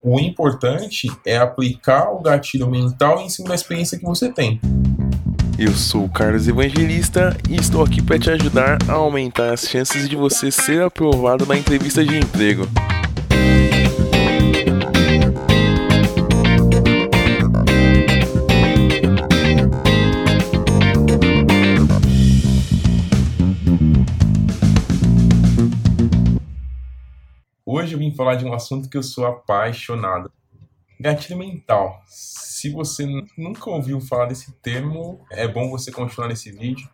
O importante é aplicar o gatilho mental em cima da experiência que você tem. Eu sou o Carlos Evangelista e estou aqui para te ajudar a aumentar as chances de você ser aprovado na entrevista de emprego. Falar de um assunto que eu sou apaixonado. Gatilho mental. Se você nunca ouviu falar desse termo, é bom você continuar nesse vídeo.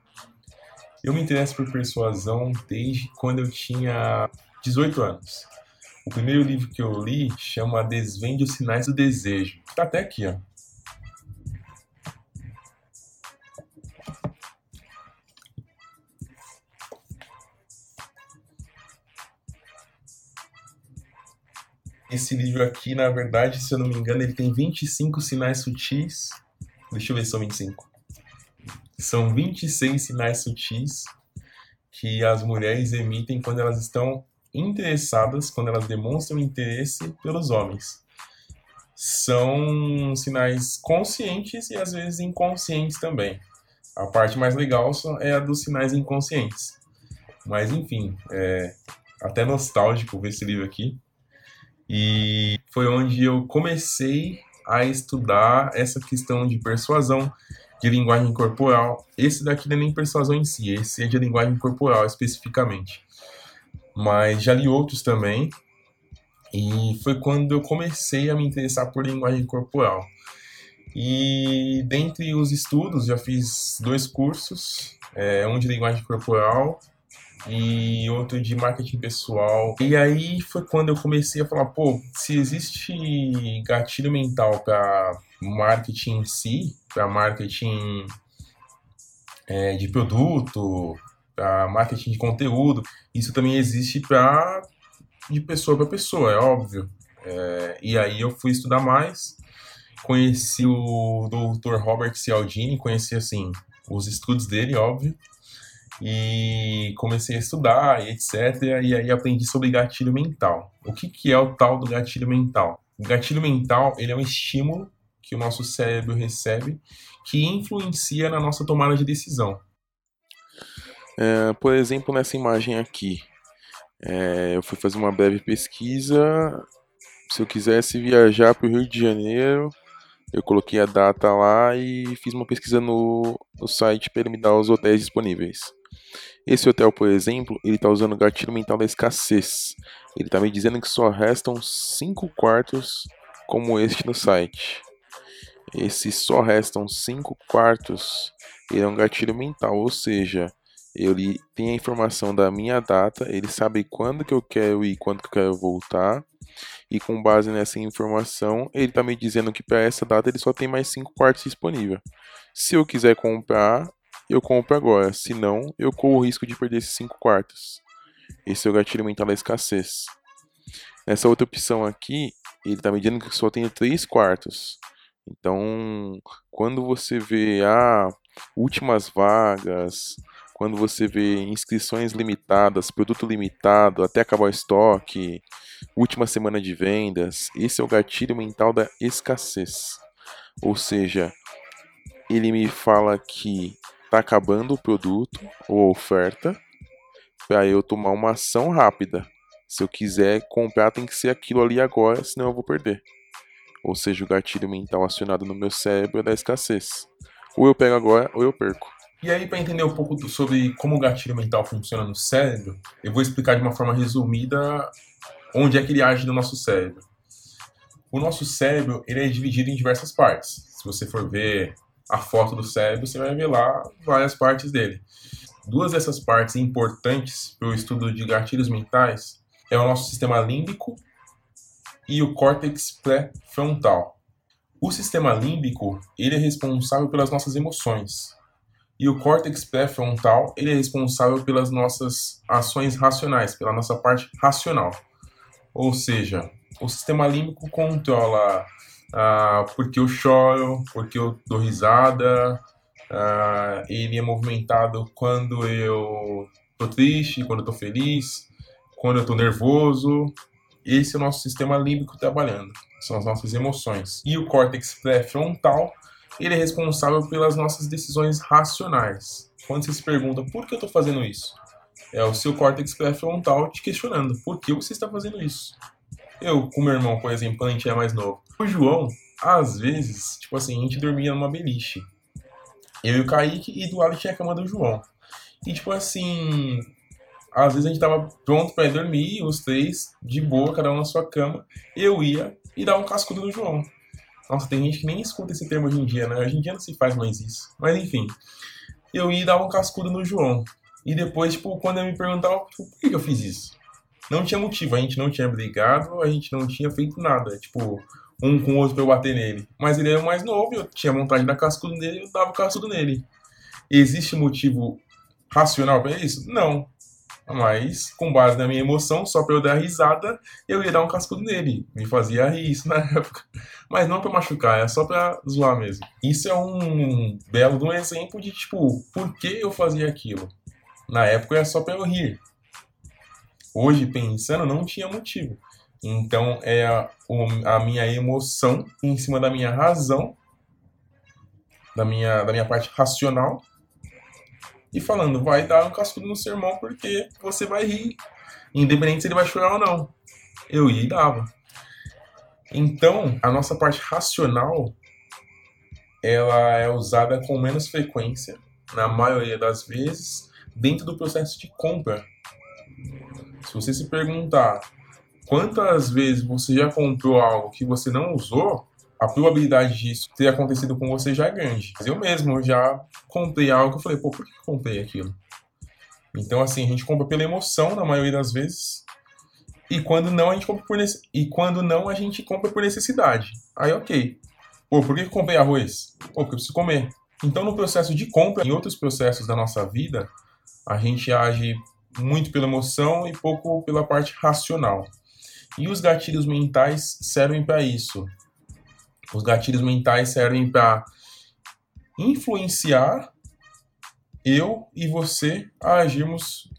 Eu me interesso por persuasão desde quando eu tinha 18 anos. O primeiro livro que eu li chama Desvende os Sinais do Desejo. Está até aqui, ó. Esse livro aqui, na verdade, se eu não me engano, ele tem 25 sinais sutis. Deixa eu ver se são 25. São 26 sinais sutis que as mulheres emitem quando elas estão interessadas, quando elas demonstram interesse pelos homens. São sinais conscientes e às vezes inconscientes também. A parte mais legal é a dos sinais inconscientes. Mas enfim, é até nostálgico ver esse livro aqui. E foi onde eu comecei a estudar essa questão de persuasão, de linguagem corporal. Esse daqui não é nem persuasão em si, esse é de linguagem corporal especificamente. Mas já li outros também. E foi quando eu comecei a me interessar por linguagem corporal. E dentre os estudos, já fiz dois cursos, é, um de linguagem corporal e outro de marketing pessoal. E aí foi quando eu comecei a falar, pô, se existe gatilho mental para marketing em si, para marketing é, de produto, para marketing de conteúdo, isso também existe para de pessoa para pessoa, é óbvio. É, e aí eu fui estudar mais, conheci o Dr. Robert Cialdini, conheci assim os estudos dele, óbvio e comecei a estudar e etc. E aí aprendi sobre gatilho mental. O que, que é o tal do gatilho mental? O gatilho mental ele é um estímulo que o nosso cérebro recebe que influencia na nossa tomada de decisão. É, por exemplo, nessa imagem aqui, é, eu fui fazer uma breve pesquisa. Se eu quisesse viajar para o Rio de Janeiro, eu coloquei a data lá e fiz uma pesquisa no, no site para ele me dar os hotéis disponíveis. Esse hotel, por exemplo, ele está usando o gatilho mental da escassez. Ele está me dizendo que só restam 5 quartos como este no site. Esse só restam 5 quartos, ele é um gatilho mental, ou seja, ele tem a informação da minha data, ele sabe quando que eu quero ir e quando que eu quero voltar. E com base nessa informação, ele está me dizendo que para essa data ele só tem mais 5 quartos disponível. Se eu quiser comprar, eu compro agora, senão eu corro o risco de perder esses 5 quartos. Esse é o gatilho mental da escassez. Nessa outra opção aqui, ele está medindo que só tenho 3 quartos. Então, quando você vê ah, últimas vagas, quando você vê inscrições limitadas, produto limitado, até acabar o estoque, última semana de vendas, esse é o gatilho mental da escassez. Ou seja, ele me fala que tá acabando o produto ou oferta para eu tomar uma ação rápida. Se eu quiser comprar, tem que ser aquilo ali agora, senão eu vou perder. Ou seja, o gatilho mental acionado no meu cérebro é da escassez. Ou eu pego agora, ou eu perco. E aí, para entender um pouco sobre como o gatilho mental funciona no cérebro, eu vou explicar de uma forma resumida onde é que ele age no nosso cérebro. O nosso cérebro ele é dividido em diversas partes. Se você for ver a foto do cérebro, você vai ver lá várias partes dele. Duas dessas partes importantes para o estudo de gatilhos mentais é o nosso sistema límbico e o córtex pré-frontal. O sistema límbico ele é responsável pelas nossas emoções e o córtex pré-frontal ele é responsável pelas nossas ações racionais, pela nossa parte racional. Ou seja, o sistema límbico controla ah, porque eu choro, porque eu dou risada. Ah, ele é movimentado quando eu tô triste, quando eu tô feliz, quando eu tô nervoso. Esse é o nosso sistema límbico trabalhando. são as nossas emoções. E o córtex pré-frontal, ele é responsável pelas nossas decisões racionais. Quando você se pergunta por que eu estou fazendo isso, é o seu córtex pré-frontal te questionando por que você está fazendo isso. Eu, com meu irmão, por exemplo, quando a gente é mais novo. O João, às vezes, tipo assim, a gente dormia numa beliche. Eu e o Kaique, e do lado tinha a cama do João. E tipo assim, às vezes a gente tava pronto para dormir, os três, de boa, cada um na sua cama. Eu ia e dava um cascudo no João. Nossa, tem gente que nem escuta esse termo hoje em dia, né? Hoje em dia não se faz mais isso. Mas enfim, eu ia e dava um cascudo no João. E depois, tipo, quando eu me perguntava, tipo, por que eu fiz isso? Não tinha motivo, a gente não tinha brigado, a gente não tinha feito nada. Tipo, um com o outro pra eu bater nele. Mas ele era o mais novo, eu tinha vontade de dar cascudo nele, eu dava cascudo nele. Existe motivo racional para isso? Não. Mas, com base na minha emoção, só para eu dar risada, eu ia dar um cascudo nele. Me fazia rir isso na época. Mas não para machucar, é só para zoar mesmo. Isso é um belo um exemplo de, tipo, por que eu fazia aquilo. Na época era só para eu rir. Hoje, pensando, não tinha motivo. Então, é a, a minha emoção em cima da minha razão, da minha, da minha parte racional, e falando, vai dar um cascudo no sermão porque você vai rir, independente se ele vai chorar ou não. Eu ia e dava. Então, a nossa parte racional, ela é usada com menos frequência, na maioria das vezes, dentro do processo de compra. Se você se perguntar quantas vezes você já comprou algo que você não usou, a probabilidade disso ter acontecido com você já é grande. Eu mesmo já comprei algo eu falei, pô, por que eu comprei aquilo? Então, assim, a gente compra pela emoção na maioria das vezes. E quando não, a gente compra por nece... e quando não, a gente compra por necessidade. Aí, ok. Pô, por que eu comprei arroz? Pô, porque eu preciso comer. Então, no processo de compra, em outros processos da nossa vida, a gente age muito pela emoção e pouco pela parte racional. E os gatilhos mentais servem para isso. Os gatilhos mentais servem para influenciar eu e você a agirmos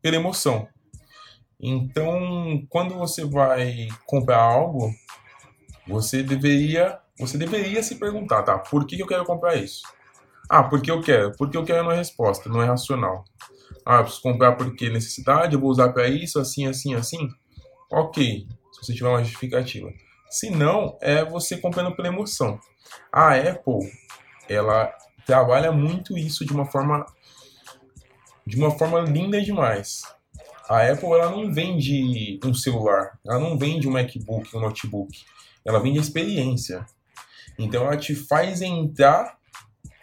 pela emoção. Então, quando você vai comprar algo, você deveria, você deveria se perguntar, tá? Por que eu quero comprar isso? Ah, porque eu quero. Porque eu quero é uma resposta, não é racional. Ah, preciso comprar porque necessidade, eu vou usar para isso, assim, assim, assim. Ok, se você tiver uma justificativa. Se não, é você comprando pela emoção. A Apple, ela trabalha muito isso de uma forma de uma forma linda demais. A Apple ela não vende um celular, ela não vende um MacBook, um notebook. Ela vende experiência. Então ela te faz entrar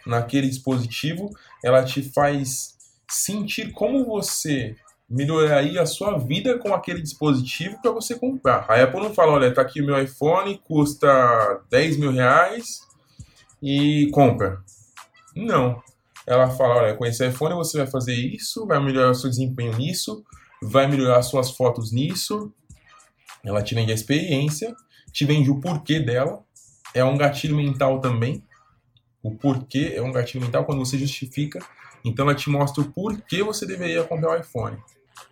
naquele dispositivo, ela te faz sentir como você melhoraria a sua vida com aquele dispositivo para você comprar. A Apple não fala, olha, tá aqui o meu iPhone, custa 10 mil reais e compra. Não. Ela fala, olha, com esse iPhone você vai fazer isso, vai melhorar o seu desempenho nisso, vai melhorar suas fotos nisso. Ela te vende a experiência, te vende o porquê dela. É um gatilho mental também. O porquê é um gatilho mental quando você justifica. Então ela te mostra o porquê você deveria comprar o iPhone.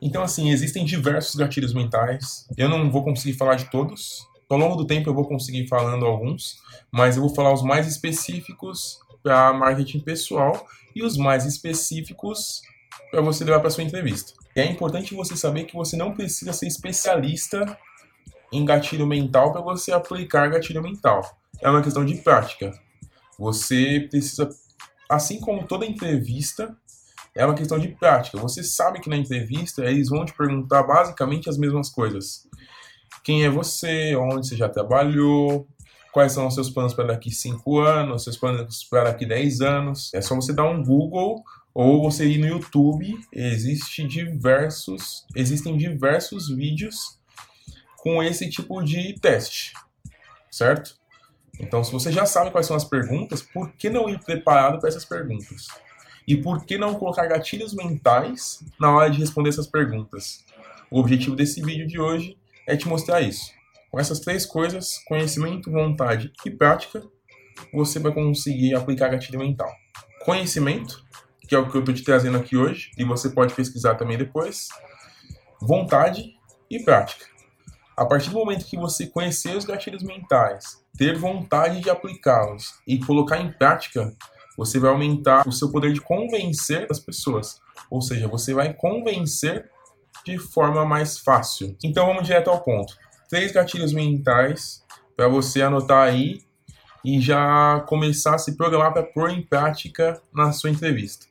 Então, assim, existem diversos gatilhos mentais. Eu não vou conseguir falar de todos. Ao longo do tempo eu vou conseguir falando alguns, mas eu vou falar os mais específicos para marketing pessoal e os mais específicos para você levar para sua entrevista. E é importante você saber que você não precisa ser especialista em gatilho mental para você aplicar gatilho mental. É uma questão de prática. Você precisa, assim como toda entrevista, é uma questão de prática. Você sabe que na entrevista eles vão te perguntar basicamente as mesmas coisas. Quem é você? Onde você já trabalhou? Quais são os seus planos para daqui 5 anos? Seus planos para daqui 10 anos? É só você dar um Google ou você ir no YouTube. Existe diversos, existem diversos vídeos com esse tipo de teste, certo? Então, se você já sabe quais são as perguntas, por que não ir preparado para essas perguntas? E por que não colocar gatilhos mentais na hora de responder essas perguntas? O objetivo desse vídeo de hoje é te mostrar isso. Com essas três coisas, conhecimento, vontade e prática, você vai conseguir aplicar gatilho mental. Conhecimento, que é o que eu estou te trazendo aqui hoje, e você pode pesquisar também depois. Vontade e prática. A partir do momento que você conhecer os gatilhos mentais, ter vontade de aplicá-los e colocar em prática, você vai aumentar o seu poder de convencer as pessoas. Ou seja, você vai convencer de forma mais fácil. Então vamos direto ao ponto. Três gatilhos mentais para você anotar aí e já começar a se programar para pôr em prática na sua entrevista.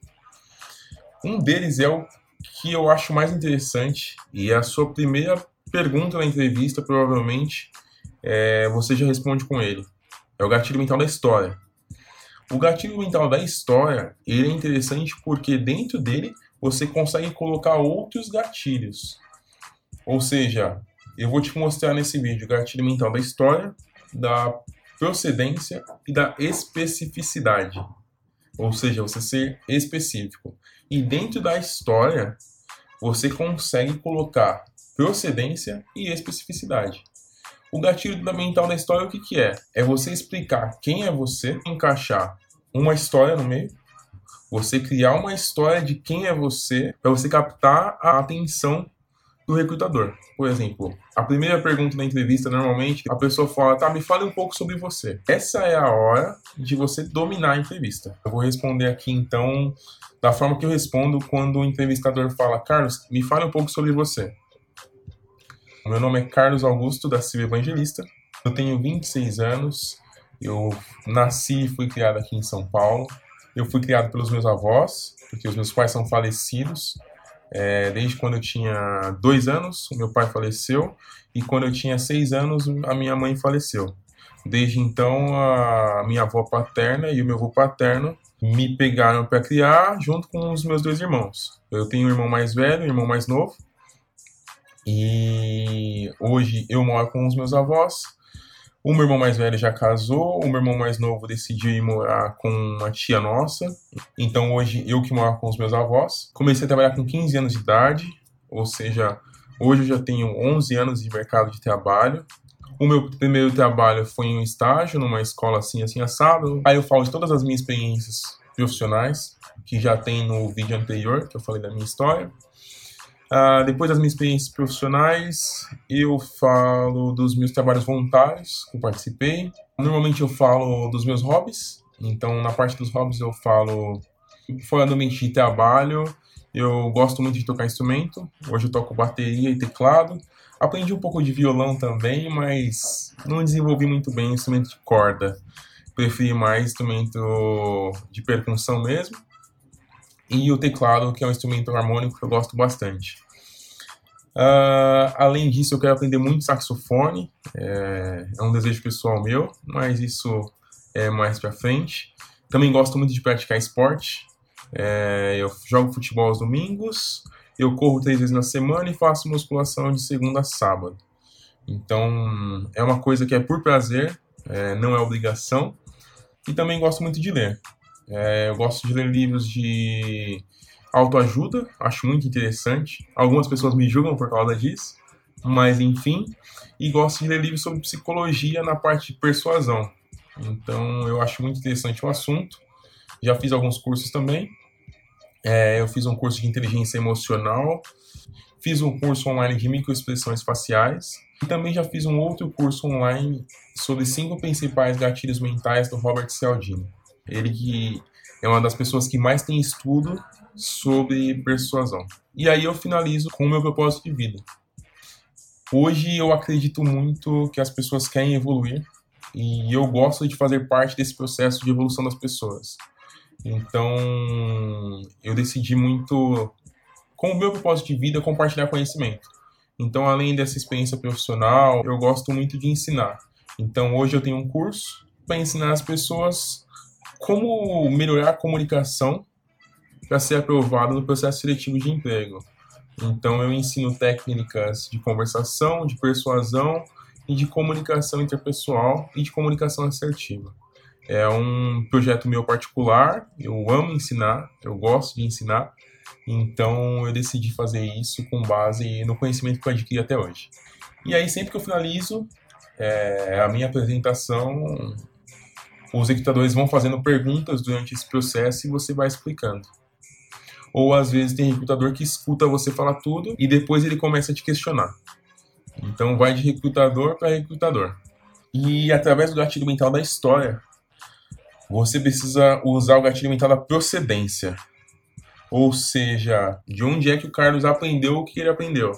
Um deles é o que eu acho mais interessante e é a sua primeira pergunta na entrevista, provavelmente, é, você já responde com ele. É o gatilho mental da história. O gatilho mental da história, ele é interessante porque dentro dele você consegue colocar outros gatilhos. Ou seja, eu vou te mostrar nesse vídeo o gatilho mental da história, da procedência e da especificidade. Ou seja, você ser específico. E dentro da história, você consegue colocar procedência e especificidade. O gatilho mental da história, o que, que é? É você explicar quem é você, encaixar uma história no meio, você criar uma história de quem é você, para você captar a atenção do recrutador. Por exemplo, a primeira pergunta da entrevista, normalmente, a pessoa fala, tá, me fale um pouco sobre você. Essa é a hora de você dominar a entrevista. Eu vou responder aqui, então, da forma que eu respondo quando o entrevistador fala, Carlos, me fale um pouco sobre você. Meu nome é Carlos Augusto da Silva Evangelista. Eu tenho 26 anos. Eu nasci e fui criado aqui em São Paulo. Eu fui criado pelos meus avós, porque os meus pais são falecidos. É, desde quando eu tinha dois anos, meu pai faleceu. E quando eu tinha seis anos, a minha mãe faleceu. Desde então, a minha avó paterna e o meu avô paterno me pegaram para criar junto com os meus dois irmãos. Eu tenho um irmão mais velho, um irmão mais novo. E hoje eu moro com os meus avós. O meu irmão mais velho já casou, o meu irmão mais novo decidiu ir morar com uma tia nossa. Então hoje eu que moro com os meus avós. Comecei a trabalhar com 15 anos de idade, ou seja, hoje eu já tenho 11 anos de mercado de trabalho. O meu primeiro trabalho foi em um estágio numa escola assim, assim, assado. Aí eu falo de todas as minhas experiências profissionais, que já tem no vídeo anterior, que eu falei da minha história. Uh, depois das minhas experiências profissionais, eu falo dos meus trabalhos voluntários que eu participei. Normalmente eu falo dos meus hobbies. Então, na parte dos hobbies, eu falo fora do ambiente de trabalho. Eu gosto muito de tocar instrumento. Hoje eu toco bateria e teclado. Aprendi um pouco de violão também, mas não desenvolvi muito bem o instrumento de corda. Preferi mais instrumento de percussão mesmo e o teclado, que é um instrumento harmônico que eu gosto bastante. Uh, além disso, eu quero aprender muito saxofone, é, é, um desejo pessoal meu, mas isso é mais pra frente. Também gosto muito de praticar esporte, é, eu jogo futebol aos domingos, eu corro três vezes na semana e faço musculação de segunda a sábado. Então, é uma coisa que é por prazer, é, não é obrigação. E também gosto muito de ler. É, eu gosto de ler livros de autoajuda, acho muito interessante. Algumas pessoas me julgam por causa disso, mas enfim. E gosto de ler livros sobre psicologia na parte de persuasão. Então eu acho muito interessante o assunto. Já fiz alguns cursos também. É, eu fiz um curso de inteligência emocional, fiz um curso online de microexpressões faciais e também já fiz um outro curso online sobre cinco principais gatilhos mentais do Robert Cialdini. Ele que é uma das pessoas que mais tem estudo sobre persuasão. E aí eu finalizo com o meu propósito de vida. Hoje eu acredito muito que as pessoas querem evoluir e eu gosto de fazer parte desse processo de evolução das pessoas. Então eu decidi muito, com o meu propósito de vida, compartilhar conhecimento. Então, além dessa experiência profissional, eu gosto muito de ensinar. Então, hoje eu tenho um curso para ensinar as pessoas como melhorar a comunicação para ser aprovado no processo seletivo de emprego. Então, eu ensino técnicas de conversação, de persuasão e de comunicação interpessoal e de comunicação assertiva. É um projeto meu particular, eu amo ensinar, eu gosto de ensinar, então eu decidi fazer isso com base no conhecimento que eu adquiri até hoje. E aí, sempre que eu finalizo é, a minha apresentação, os recrutadores vão fazendo perguntas durante esse processo e você vai explicando. Ou às vezes tem recrutador que escuta você falar tudo e depois ele começa a te questionar. Então vai de recrutador para recrutador. E através do gatilho mental da história, você precisa usar o gatilho mental da procedência. Ou seja, de onde é que o Carlos aprendeu o que ele aprendeu?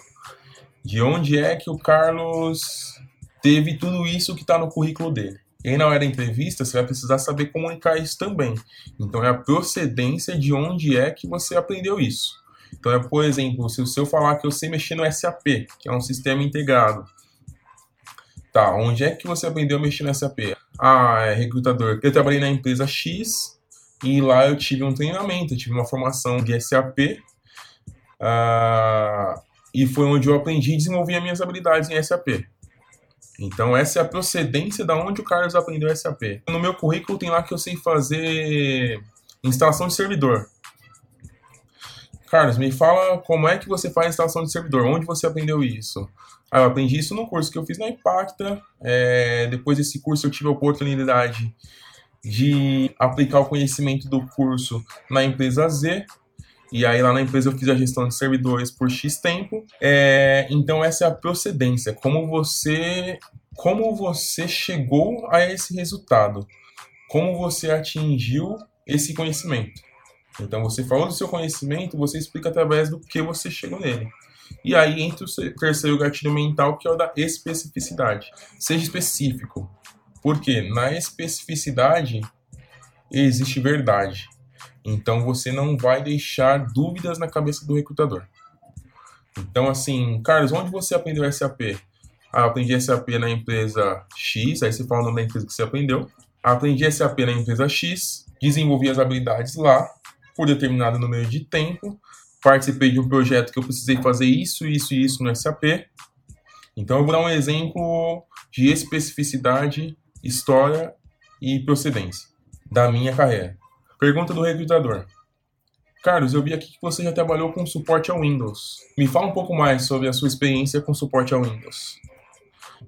De onde é que o Carlos teve tudo isso que está no currículo dele? E aí, na hora da entrevista, você vai precisar saber comunicar isso também. Então, é a procedência de onde é que você aprendeu isso. Então, é, por exemplo, se eu falar que eu sei mexer no SAP, que é um sistema integrado. Tá, onde é que você aprendeu a mexer no SAP? Ah, é recrutador. Eu trabalhei na empresa X, e lá eu tive um treinamento, eu tive uma formação de SAP. Ah, e foi onde eu aprendi e desenvolvi as minhas habilidades em SAP. Então essa é a procedência da onde o Carlos aprendeu SAP. No meu currículo tem lá que eu sei fazer instalação de servidor. Carlos, me fala como é que você faz instalação de servidor, onde você aprendeu isso? Ah, eu aprendi isso no curso que eu fiz na Impacta. É, depois desse curso eu tive a oportunidade de aplicar o conhecimento do curso na empresa Z. E aí lá na empresa eu fiz a gestão de servidores por X tempo. É, então essa é a procedência, como você como você chegou a esse resultado, como você atingiu esse conhecimento. Então você falou do seu conhecimento, você explica através do que você chegou nele. E aí entra o terceiro gatilho mental, que é o da especificidade. Seja específico. Porque na especificidade existe verdade. Então você não vai deixar dúvidas na cabeça do recrutador. Então, assim, Carlos, onde você aprendeu SAP? Ah, aprendi SAP na empresa X, aí você fala o nome da empresa que você aprendeu. Aprendi SAP na empresa X, desenvolvi as habilidades lá por determinado número de tempo, participei de um projeto que eu precisei fazer isso, isso e isso no SAP. Então, eu vou dar um exemplo de especificidade história e procedência da minha carreira. Pergunta do recrutador. Carlos, eu vi aqui que você já trabalhou com suporte ao Windows. Me fala um pouco mais sobre a sua experiência com suporte ao Windows.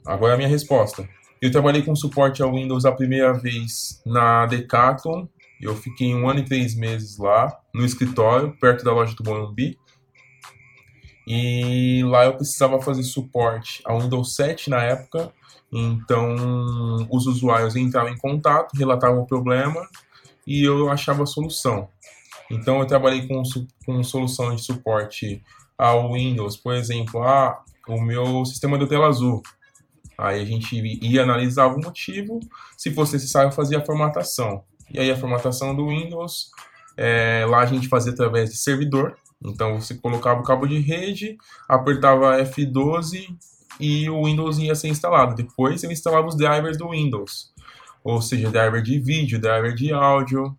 Agora a minha resposta. Eu trabalhei com suporte ao Windows a primeira vez na Decathlon. Eu fiquei um ano e três meses lá, no escritório, perto da loja do Morumbi. E lá eu precisava fazer suporte ao Windows 7 na época então, os usuários entravam em contato, relatavam o problema e eu achava a solução. Então, eu trabalhei com, com solução de suporte ao Windows, por exemplo, ah, o meu sistema deu tela azul. Aí a gente ia analisar o motivo, se fosse necessário, fazia a formatação. E aí a formatação do Windows, é, lá a gente fazia através de servidor. Então você colocava o cabo de rede, apertava F12 e o Windows ia ser instalado. Depois eu instalava os drivers do Windows, ou seja, driver de vídeo, driver de áudio,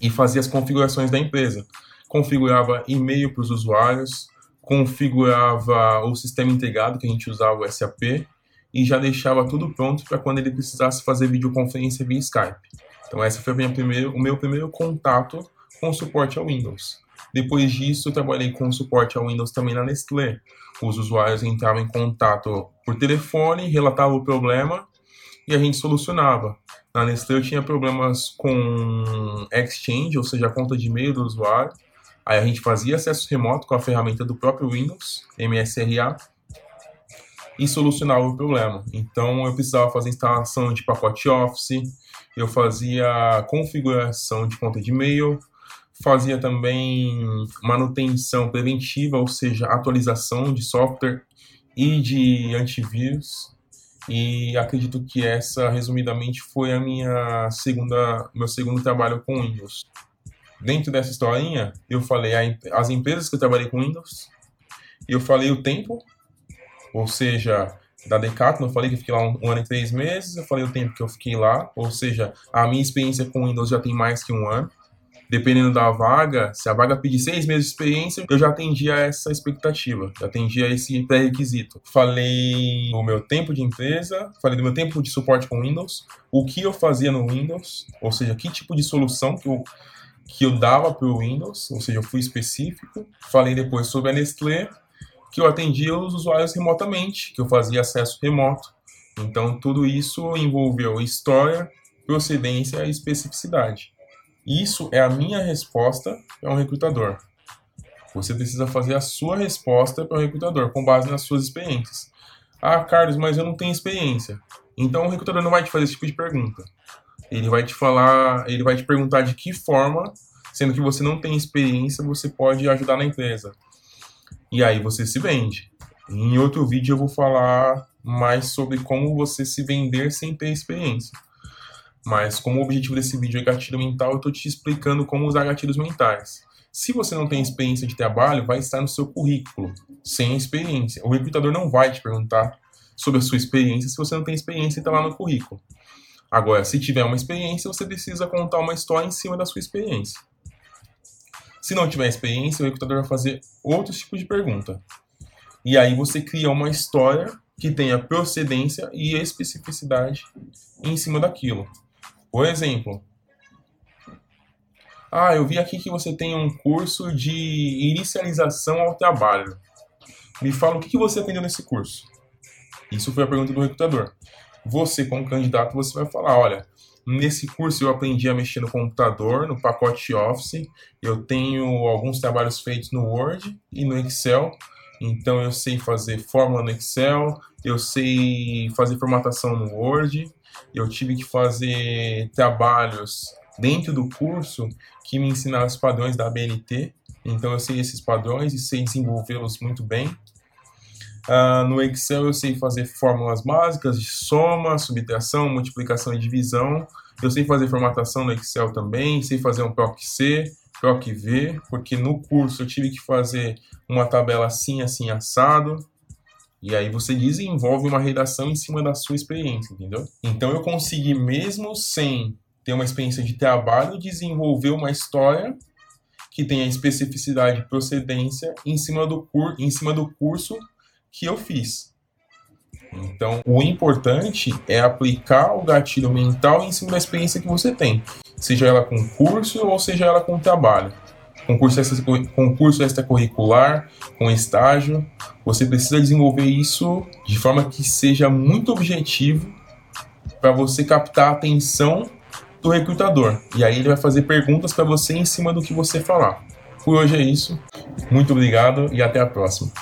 e fazia as configurações da empresa. Configurava e-mail para os usuários, configurava o sistema integrado que a gente usava, o SAP, e já deixava tudo pronto para quando ele precisasse fazer videoconferência via Skype. Então, esse foi o meu primeiro contato com suporte ao Windows. Depois disso, eu trabalhei com suporte ao Windows também na Nestlé. Os usuários entravam em contato por telefone, relatavam o problema e a gente solucionava. Na Nestlé eu tinha problemas com Exchange, ou seja, a conta de e-mail do usuário. Aí a gente fazia acesso remoto com a ferramenta do próprio Windows, MSRA, e solucionava o problema. Então eu precisava fazer instalação de pacote Office, eu fazia configuração de conta de e-mail, fazia também manutenção preventiva, ou seja, atualização de software e de antivírus. E acredito que essa, resumidamente, foi a minha segunda, meu segundo trabalho com Windows. Dentro dessa historinha, eu falei as empresas que eu trabalhei com Windows, eu falei o tempo, ou seja, da Decathlon, eu falei que eu fiquei lá um, um ano e três meses, eu falei o tempo que eu fiquei lá, ou seja, a minha experiência com Windows já tem mais que um ano dependendo da vaga, se a vaga pedir seis meses de experiência, eu já atendia essa expectativa, já atendia esse pré-requisito. Falei do meu tempo de empresa, falei do meu tempo de suporte com Windows, o que eu fazia no Windows, ou seja, que tipo de solução que eu, que eu dava para o Windows, ou seja, eu fui específico. Falei depois sobre a Nestlé, que eu atendia os usuários remotamente, que eu fazia acesso remoto. Então, tudo isso envolveu história, procedência e especificidade. Isso é a minha resposta para um recrutador. Você precisa fazer a sua resposta para o recrutador com base nas suas experiências. Ah, Carlos, mas eu não tenho experiência. Então o recrutador não vai te fazer esse tipo de pergunta. Ele vai te falar, ele vai te perguntar de que forma, sendo que você não tem experiência, você pode ajudar na empresa. E aí você se vende. Em outro vídeo eu vou falar mais sobre como você se vender sem ter experiência. Mas como o objetivo desse vídeo é gatilho mental, eu estou te explicando como usar gatilhos mentais. Se você não tem experiência de trabalho, vai estar no seu currículo, sem experiência. O recrutador não vai te perguntar sobre a sua experiência se você não tem experiência e está lá no currículo. Agora, se tiver uma experiência, você precisa contar uma história em cima da sua experiência. Se não tiver experiência, o recrutador vai fazer outros tipos de pergunta. E aí você cria uma história que tenha procedência e especificidade em cima daquilo. Por exemplo, ah, eu vi aqui que você tem um curso de inicialização ao trabalho. Me fala o que você aprendeu nesse curso. Isso foi a pergunta do recrutador. Você, como candidato, você vai falar, olha, nesse curso eu aprendi a mexer no computador, no pacote Office. Eu tenho alguns trabalhos feitos no Word e no Excel. Então eu sei fazer fórmula no Excel, eu sei fazer formatação no Word, eu tive que fazer trabalhos dentro do curso que me ensinaram os padrões da BNT. Então eu sei esses padrões e sei desenvolvê-los muito bem. Uh, no Excel eu sei fazer fórmulas básicas de soma, subtração, multiplicação e divisão. Eu sei fazer formatação no Excel também, sei fazer um PROC-C, PROC-V, porque no curso eu tive que fazer uma tabela assim, assim, assado. E aí você desenvolve uma redação em cima da sua experiência, entendeu? Então eu consegui, mesmo sem ter uma experiência de trabalho, desenvolver uma história que tenha especificidade e procedência em cima do, cur em cima do curso que eu fiz. Então, o importante é aplicar o gatilho mental em cima da experiência que você tem, seja ela com curso ou seja ela com trabalho. Concurso, extra, concurso extracurricular, com estágio, você precisa desenvolver isso de forma que seja muito objetivo para você captar a atenção do recrutador. E aí ele vai fazer perguntas para você em cima do que você falar. Por hoje é isso. Muito obrigado e até a próxima.